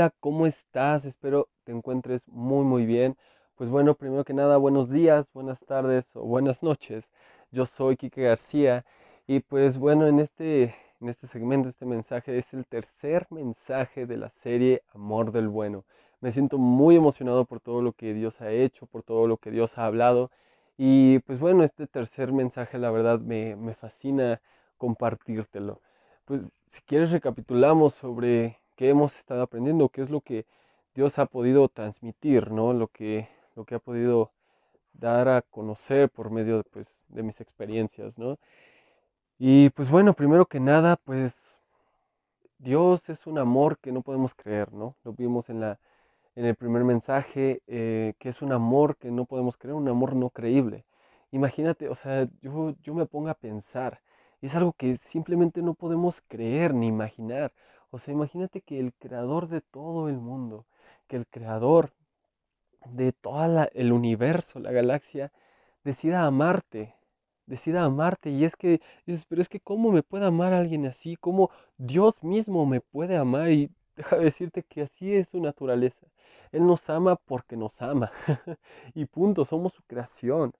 hola, ¿cómo estás? Espero te encuentres muy, muy bien. Pues bueno, primero que nada, buenos días, buenas tardes o buenas noches. Yo soy Kike García y pues bueno, en este, en este segmento, este mensaje es el tercer mensaje de la serie Amor del Bueno. Me siento muy emocionado por todo lo que Dios ha hecho, por todo lo que Dios ha hablado. Y pues bueno, este tercer mensaje la verdad me, me fascina compartírtelo. Pues si quieres recapitulamos sobre qué hemos estado aprendiendo, qué es lo que Dios ha podido transmitir, ¿no? Lo que, lo que ha podido dar a conocer por medio de, pues, de mis experiencias, ¿no? Y pues bueno, primero que nada, pues Dios es un amor que no podemos creer, ¿no? Lo vimos en, la, en el primer mensaje, eh, que es un amor que no podemos creer, un amor no creíble. Imagínate, o sea, yo, yo me pongo a pensar, es algo que simplemente no podemos creer ni imaginar. O sea, imagínate que el creador de todo el mundo, que el creador de todo el universo, la galaxia, decida amarte, decida amarte. Y es que dices, pero es que ¿cómo me puede amar alguien así? ¿Cómo Dios mismo me puede amar? Y deja de decirte que así es su naturaleza. Él nos ama porque nos ama. y punto, somos su creación.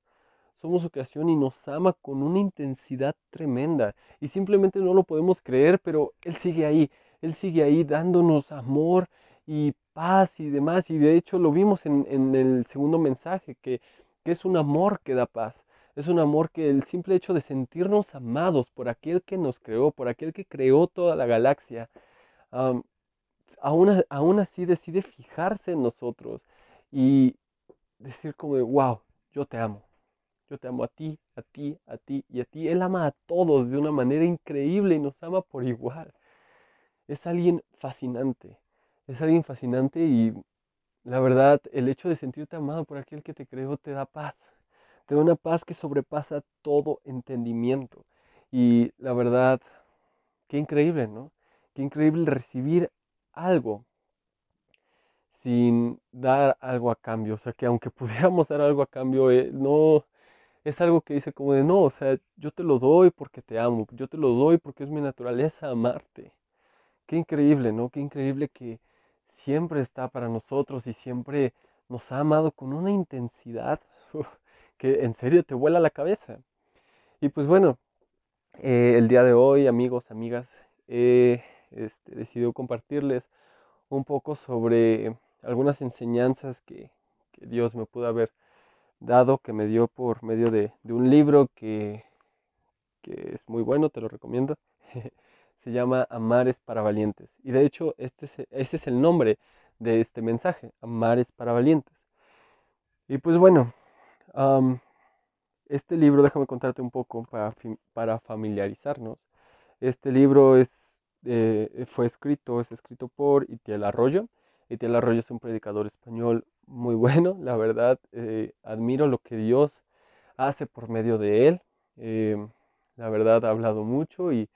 Somos su creación y nos ama con una intensidad tremenda. Y simplemente no lo podemos creer, pero Él sigue ahí. Él sigue ahí dándonos amor y paz y demás. Y de hecho lo vimos en, el segundo mensaje, que, es un amor que da paz. Es un amor que el simple hecho de sentirnos amados por aquel que nos creó, por aquel que creó toda la galaxia, aún, aún, así decide fijarse en nosotros y decir como wow, yo te amo. Yo te amo a ti, a ti, a ti y a ti. Él ama a todos de una manera increíble y nos ama por igual es alguien fascinante. Es alguien fascinante y la verdad, el hecho de sentirte amado por aquel que te creó te da paz. Te da una paz que sobrepasa todo entendimiento. Y la verdad, qué increíble, ¿no? Qué increíble recibir algo sin dar algo a cambio. O sea, que aunque pudiéramos dar algo a cambio, eh, no es algo que dice como de no, o sea, yo te lo doy porque te amo, yo te lo doy porque es mi naturaleza amarte. Qué increíble, ¿no? Qué increíble que siempre está para nosotros y siempre nos ha amado con una intensidad que en serio te vuela la cabeza. Y pues bueno, eh, el día de hoy, amigos, amigas, he este, decidido compartirles un poco sobre algunas enseñanzas que, Dios me pudo haber dado, que me dio por medio de, un libro que, que es muy bueno, te lo recomiendo. se llama Amares para Valientes. Y de hecho, este es, es el nombre de este mensaje, Amares para Valientes. Y pues bueno, este libro, déjame contarte un poco para, para familiarizarnos. Este libro es, eh, fue escrito, es escrito por Itiel Arroyo. Itiel Arroyo es un predicador español muy bueno, la verdad, eh, admiro lo que Dios hace por medio de él. Eh, la verdad, ha hablado mucho y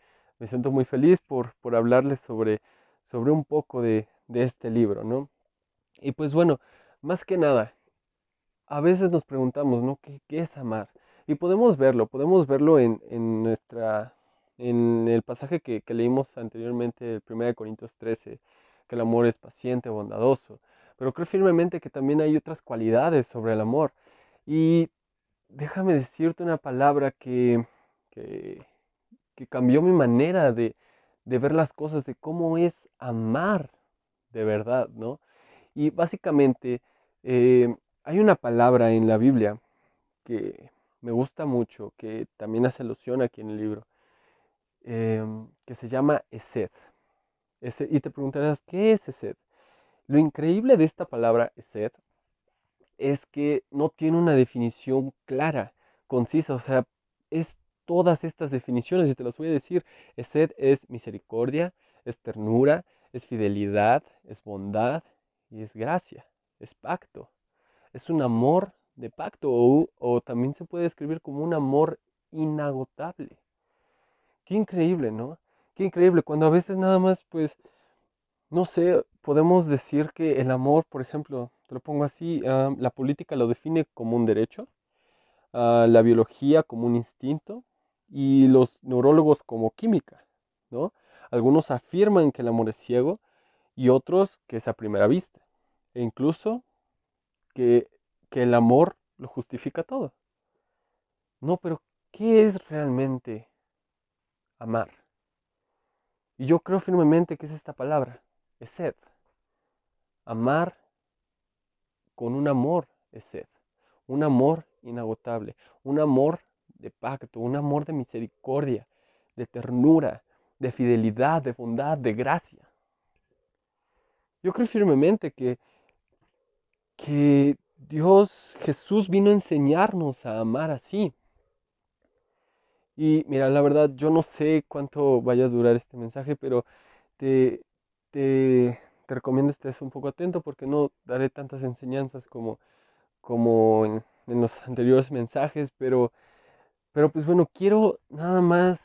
me siento muy feliz por, por hablarles sobre, sobre un poco de, este libro, ¿no? Y pues bueno, más que nada, a veces nos preguntamos, ¿no? ¿Qué, es amar? Y podemos verlo, podemos verlo en, nuestra, en el pasaje que, leímos anteriormente, el 1 Corintios 13, que el amor es paciente, bondadoso. Pero creo firmemente que también hay otras cualidades sobre el amor. Y déjame decirte una palabra que, que, que cambió mi manera de, ver las cosas, de cómo es amar de verdad, ¿no? Y básicamente eh, hay una palabra en la Biblia que me gusta mucho, que también hace alusión aquí en el libro, em, que se llama Esed. y te preguntarás, ¿qué es Esed? Lo increíble de esta palabra Esed es que no tiene una definición clara, concisa, o sea, es todas estas definiciones y te las voy a decir. Sed es misericordia, es ternura, es fidelidad, es bondad y es gracia, es pacto. Es un amor de pacto o, o también se puede describir como un amor inagotable. Qué increíble, ¿no? Qué increíble cuando a veces nada más pues no sé, podemos decir que el amor, por ejemplo, te lo pongo así, ah, la política lo define como un derecho, ah, la biología como un instinto, y los neurólogos como química, ¿no? Algunos afirman que el amor es ciego y otros que es a primera vista, e incluso que, que el amor lo justifica todo. No, pero ¿qué es realmente amar? Y yo creo firmemente que es esta palabra, es sed. Amar con un amor es sed, un amor inagotable, un amor de pacto, un amor de misericordia, de ternura, de fidelidad, de bondad, de gracia. Yo creo firmemente que, que Dios, Jesús vino a enseñarnos a amar así. Y mira, la verdad, yo no sé cuánto vaya a durar este mensaje, pero te, te, te recomiendo estés un poco atento porque no daré tantas enseñanzas como, como en, en los anteriores mensajes, pero, pero pues bueno, quiero nada más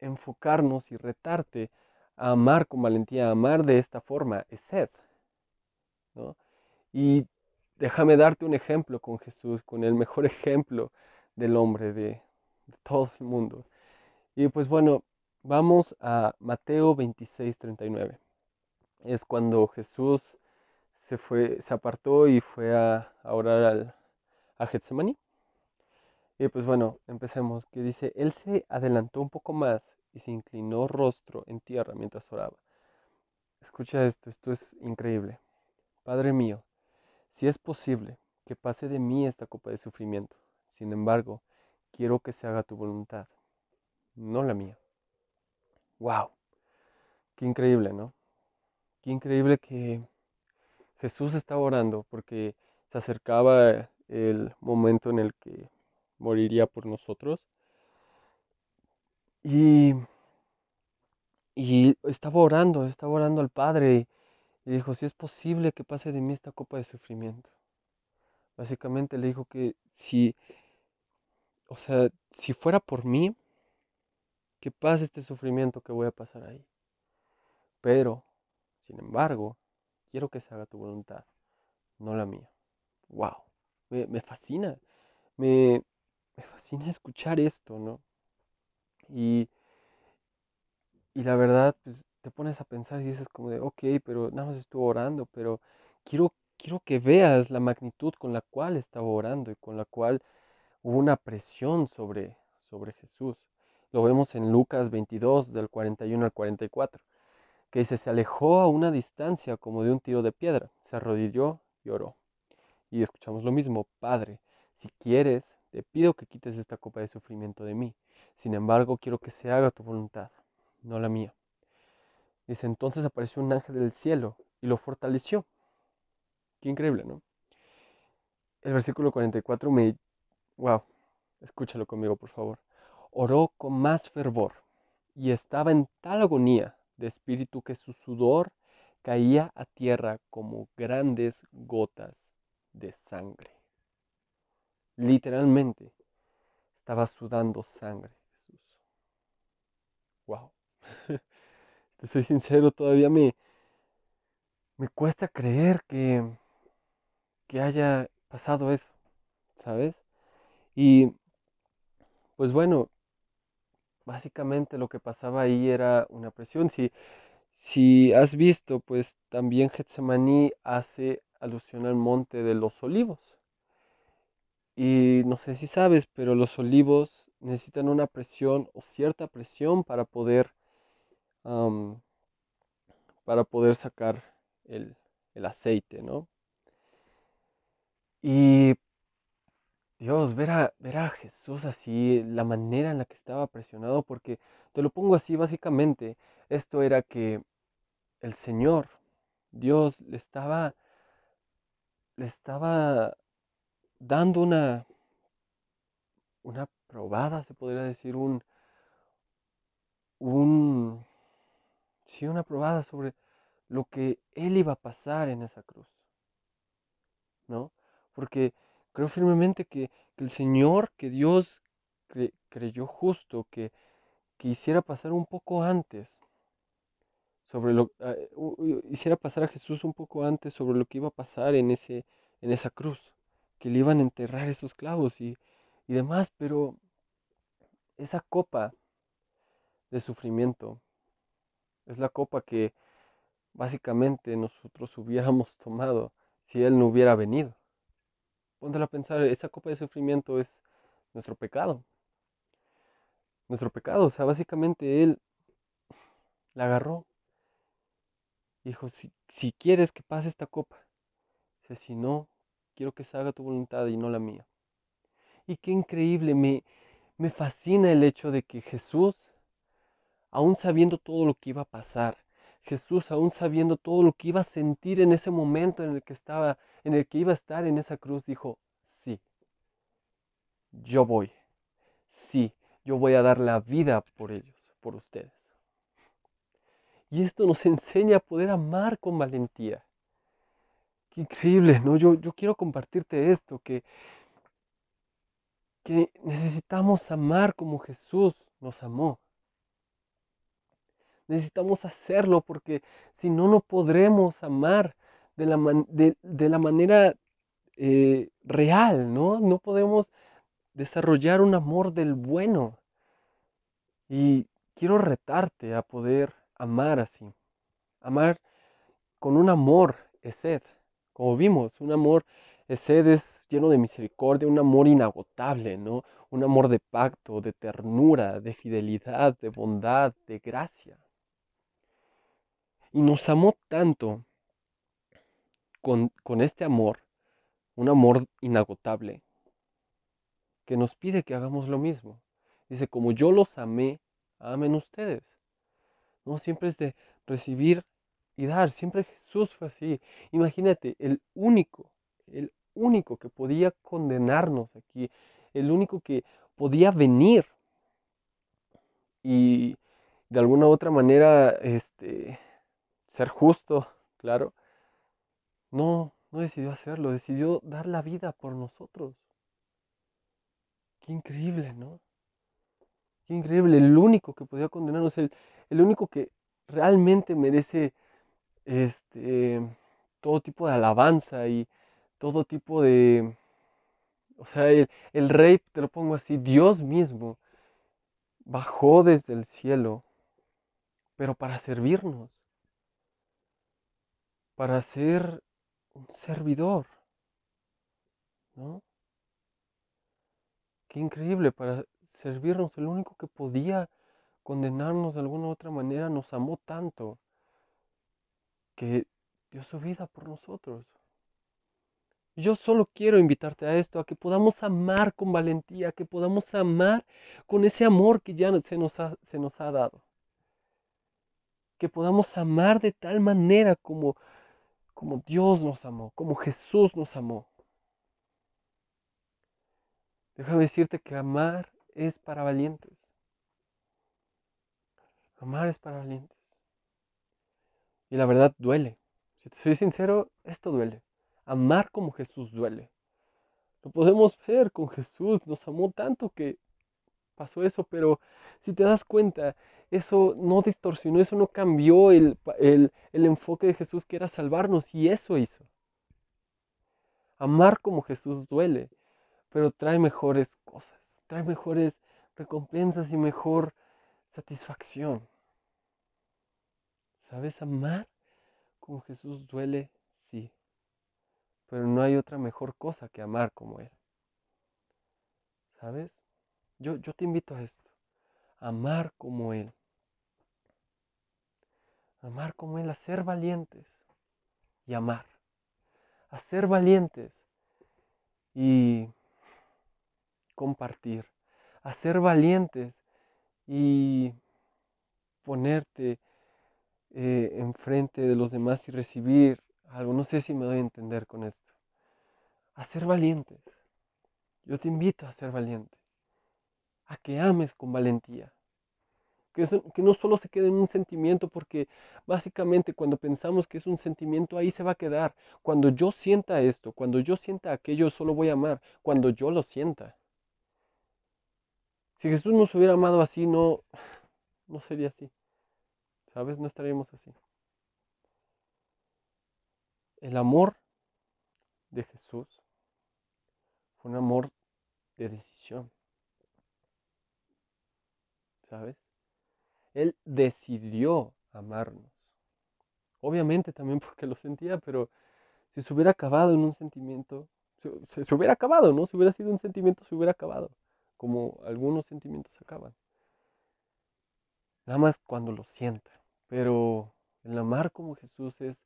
enfocarnos y retarte a amar con valentía, a amar de esta forma, es sed. ¿no? Y déjame darte un ejemplo con Jesús, con el mejor ejemplo del hombre, de, todo el mundo. Y pues bueno, vamos a Mateo 26, 39. Es cuando Jesús se fue, se apartó y fue a, a orar al, a Getsemaní. Y pues bueno, empecemos. Que dice, él se adelantó un poco más y se inclinó rostro en tierra mientras oraba. Escucha esto, esto es increíble. Padre mío, si es posible que pase de mí esta copa de sufrimiento, sin embargo, quiero que se haga tu voluntad, no la mía. ¡Wow! Qué increíble, ¿no? Qué increíble que Jesús estaba orando porque se acercaba el momento en el que moriría por nosotros. Y, y estaba orando, estaba orando al Padre y dijo, si es posible que pase de mí esta copa de sufrimiento. Básicamente le dijo que si, o sea, si fuera por mí, que pase este sufrimiento que voy a pasar ahí. Pero, sin embargo, quiero que se haga tu voluntad, no la mía. ¡Wow! Me, me fascina. Me, me fascina escuchar esto, ¿no? Y, y la verdad, pues te pones a pensar y dices como de, ok, pero nada más estuvo orando, pero quiero, quiero que veas la magnitud con la cual estaba orando y con la cual hubo una presión sobre, sobre Jesús. Lo vemos en Lucas 22, del 41 al 44, que dice, se alejó a una distancia como de un tiro de piedra, se arrodilló y oró. Y escuchamos lo mismo, Padre, si quieres, te pido que quites esta copa de sufrimiento de mí. Sin embargo, quiero que se haga tu voluntad, no la mía. Dice, entonces apareció un ángel del cielo y lo fortaleció. Qué increíble, ¿no? El versículo 44 me... ¡Wow! Escúchalo conmigo, por favor. Oró con más fervor y estaba en tal agonía de espíritu que su sudor caía a tierra como grandes gotas de sangre. Literalmente, estaba sudando sangre Jesús. Wow. Te soy sincero, todavía me, me cuesta creer que, que haya pasado eso, ¿sabes? Y pues bueno, básicamente lo que pasaba ahí era una presión. Si, si has visto, pues también Getsemaní hace alusión al monte de los olivos. Y no sé si sabes, pero los olivos necesitan una presión o cierta presión para poder, para poder sacar el, el aceite, ¿no? Y Dios, ver a, ver a Jesús así, la manera en la que estaba presionado, porque te lo pongo así básicamente, esto era que el Señor, Dios, le estaba, le estaba dando una, una probada, se podría decir, un, un, sí, una probada sobre lo que Él iba a pasar en esa cruz, ¿no? Porque creo firmemente que, el Señor, que Dios creyó justo, que, que hiciera pasar un poco antes, sobre lo, uh, pasar a Jesús un poco antes sobre lo que iba a pasar en, ese, en esa cruz que le iban a enterrar esos clavos y, y demás, pero esa copa de sufrimiento es la copa que, básicamente nosotros hubiéramos tomado si Él no hubiera venido. Póntelo a pensar, esa copa de sufrimiento es nuestro pecado. Nuestro pecado, o sea, básicamente Él la agarró. Dijo, si, si quieres que pase esta copa, si no, quiero que se haga tu voluntad y no la mía. Y qué increíble, me, me fascina el hecho de que Jesús, aún sabiendo todo lo que iba a pasar, Jesús, aún sabiendo todo lo que iba a sentir en ese momento en el que estaba, en el que iba a estar en esa cruz, dijo, sí, yo voy, sí, yo voy a dar la vida por ellos, por ustedes. Y esto nos enseña a poder amar con valentía. Qué increíble, ¿no? Yo, yo quiero compartirte esto, que, que necesitamos amar como Jesús nos amó. Necesitamos hacerlo porque si no, no podremos amar de la, de, la manera eh, real, ¿no? No podemos desarrollar un amor del bueno. Y quiero retarte a poder amar así. Amar con un amor, es sed. Como vimos, un amor sed es lleno de misericordia, un amor inagotable, ¿no? Un amor de pacto, de ternura, de fidelidad, de bondad, de gracia. Y nos amó tanto con, con este amor, un amor inagotable, que nos pide que hagamos lo mismo. Dice, como yo los amé, amen ustedes. No siempre es de recibir y dar. Siempre Jesús fue así. Imagínate, el único, el único que podía condenarnos aquí, el único que podía venir y de alguna u otra manera este, ser justo, claro, no, no decidió hacerlo, decidió dar la vida por nosotros. Qué increíble, ¿no? Qué increíble, el único que podía condenarnos, el, el único que realmente merece este, todo tipo de alabanza y todo tipo de, o sea, el, el rey, te lo pongo así, Dios mismo bajó desde el cielo, pero para servirnos para ser un servidor. ¿No? Qué increíble, para servirnos, el único que podía condenarnos de alguna u otra manera nos amó tanto que dio su vida por nosotros. Yo solo quiero invitarte a esto, a que podamos amar con valentía, que podamos amar con ese amor que ya se nos ha, se nos ha dado. Que podamos amar de tal manera como como Dios nos amó, como Jesús nos amó. Déjame decirte que amar es para valientes. Amar es para valientes. Y la verdad duele. Si te soy sincero, esto duele. Amar como Jesús duele. Lo podemos ver con Jesús. Nos amó tanto que pasó eso, pero si te das cuenta, eso no distorsionó, eso no cambió el, enfoque de Jesús que era salvarnos y eso hizo. Amar como Jesús duele, pero trae mejores cosas, trae mejores recompensas y mejor satisfacción. ¿Sabes? Amar como Jesús duele, sí, pero no hay otra mejor cosa que amar como Él. ¿Sabes? Yo, yo te invito a esto amar como Él. Amar como Él, a ser valientes y amar. A ser valientes y compartir. A ser valientes y ponerte eh, enfrente de los demás y recibir algo. No sé si me doy a entender con esto. A ser valientes. Yo te invito a ser valiente. A que ames con valentía que, no solo se quede en un sentimiento, porque básicamente cuando pensamos que es un sentimiento, ahí se va a quedar. Cuando yo sienta esto, cuando yo sienta aquello, solo voy a amar, cuando yo lo sienta. Si Jesús nos hubiera amado así, no, no sería así. ¿Sabes? No estaríamos así. El amor de Jesús fue un amor de decisión. ¿Sabes? Él decidió amarnos. Obviamente también porque lo sentía, pero si se hubiera acabado en un sentimiento, se, se, hubiera acabado, ¿no? Si hubiera sido un sentimiento, se hubiera acabado, como algunos sentimientos acaban. Nada más cuando lo sienta. Pero el amar como Jesús es,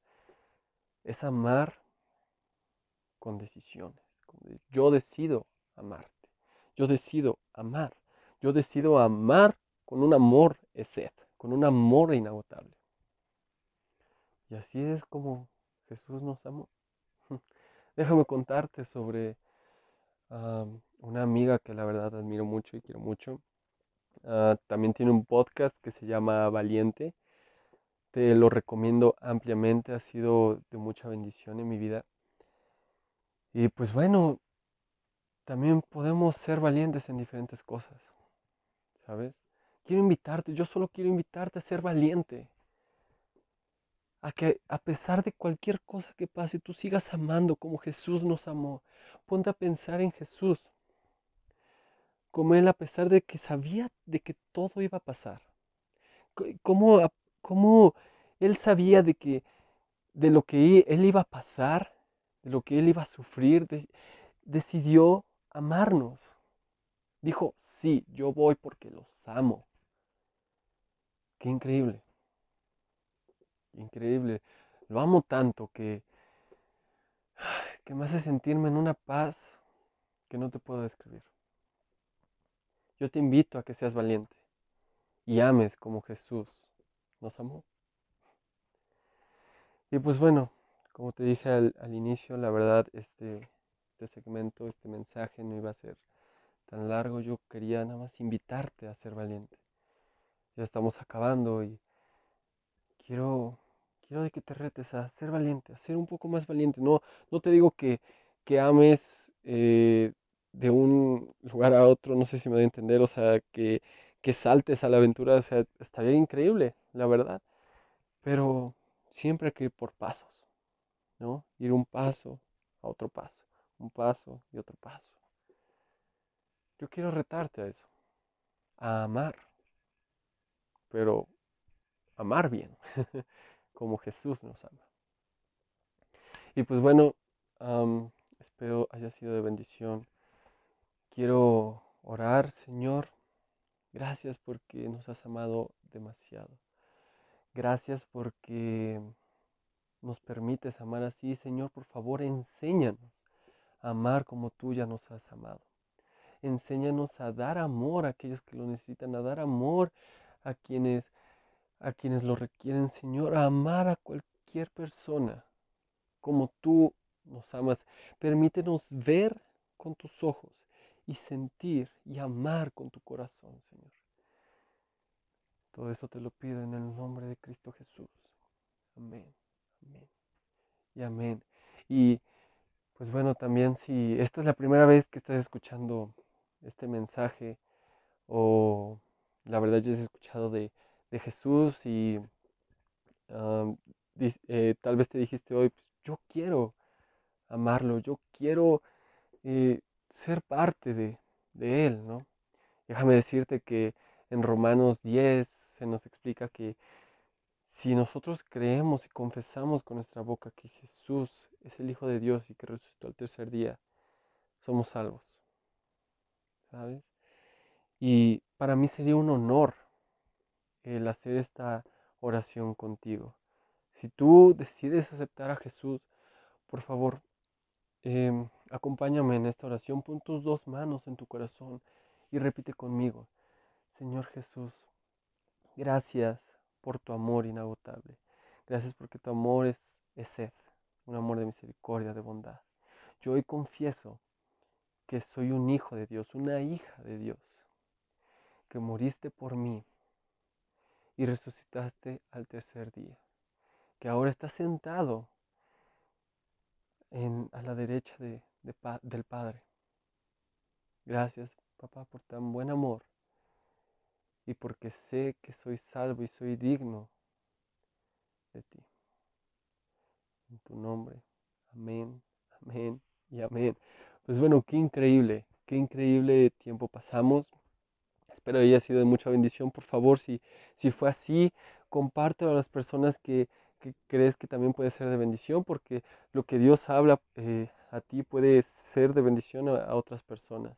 es amar con decisiones. Yo decido amarte. Yo decido amar. Yo decido amar con un amor sed, con un amor inagotable. Y así es como Jesús nos amó. Déjame contarte sobre una amiga que la verdad admiro mucho y quiero mucho. Ah, también tiene un podcast que se llama Valiente. Te lo recomiendo ampliamente, ha sido de mucha bendición en mi vida. Y pues bueno, también podemos ser valientes en diferentes cosas, ¿sabes? Quiero invitarte, yo solo quiero invitarte a ser valiente. A que a pesar de cualquier cosa que pase, tú sigas amando como Jesús nos amó. Ponte a pensar en Jesús, como Él a pesar de que sabía de que todo iba a pasar. Como, como Él sabía de que de lo que Él iba a pasar, de lo que Él iba a sufrir, decidió amarnos. Dijo, sí, yo voy porque los amo. Qué increíble. Increíble. Lo amo tanto que, que me hace sentirme en una paz que no te puedo describir. Yo te invito a que seas valiente y ames como Jesús nos amó. Y pues bueno, como te dije al, inicio, la verdad, este, este segmento, este mensaje no iba a ser tan largo. Yo quería nada más invitarte a ser valiente. Ya estamos acabando y quiero, quiero de que te retes a ser valiente, a ser un poco más valiente. No, no te digo que, que ames eh, de un lugar a otro, no sé si me voy a entender, o sea, que, que saltes a la aventura, o sea, estaría increíble, la verdad. Pero siempre hay que ir por pasos, ¿no? Ir un paso a otro paso, un paso y otro paso. Yo quiero retarte a eso, a amar, pero amar bien, como Jesús nos ama. Y pues bueno, espero haya sido de bendición Quiero orar, Señor. Gracias porque nos has amado demasiado. Gracias porque nos permites amar así. Señor, por favor, enséñanos a amar como tú ya nos has amado. Enséñanos a dar amor a aquellos que lo necesitan, a dar amor a quienes a quienes lo requieren, Señor, a amar a cualquier persona como tú nos amas. Permítenos ver con tus ojos y sentir y amar con tu corazón, Señor. Todo eso te lo pido en el nombre de Cristo Jesús. Amén, amén y amén. Y pues bueno, también si esta es la primera vez que estás escuchando este mensaje o la verdad ya has escuchado de, Jesús y eh, tal vez te dijiste hoy, pues, yo quiero amarlo, yo quiero eh, ser parte de, Él, ¿no? Déjame decirte que en Romanos 10 se nos explica que si nosotros creemos y confesamos con nuestra boca que Jesús es el Hijo de Dios y que resucitó al tercer día, somos salvos. ¿Sabes? Y para mí sería un honor el hacer esta oración contigo. Si tú decides aceptar a Jesús, por favor, Em, acompáñame en esta oración, pon tus dos manos en tu corazón y repite conmigo, Señor Jesús, gracias por tu amor inagotable. Gracias porque tu amor es, es sed, un amor de misericordia, de bondad. Yo hoy confieso que soy un hijo de Dios, una hija de Dios, que moriste por mí y resucitaste al tercer día, que ahora estás sentado a la derecha de, del Padre. Gracias, papá, por tan buen amor y porque sé que soy salvo y soy digno de ti. En tu nombre. Amén, amén y amén. Pues bueno, qué increíble, qué increíble tiempo pasamos. Espero haya sido de mucha bendición. Por favor, si, si fue así, compártelo a las personas que, crees que también puede ser de bendición, porque lo que Dios habla eh, a ti puede ser de bendición a, otras personas.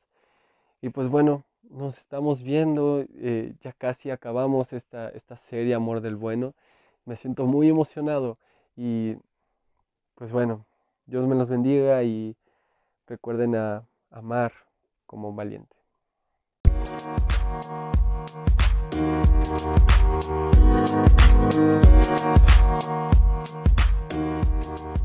Y pues bueno, nos estamos viendo, eh, ya casi acabamos esta, esta serie Amor del Bueno. Me siento muy emocionado y pues bueno, Dios me los bendiga y recuerden a amar como valiente. Thank you.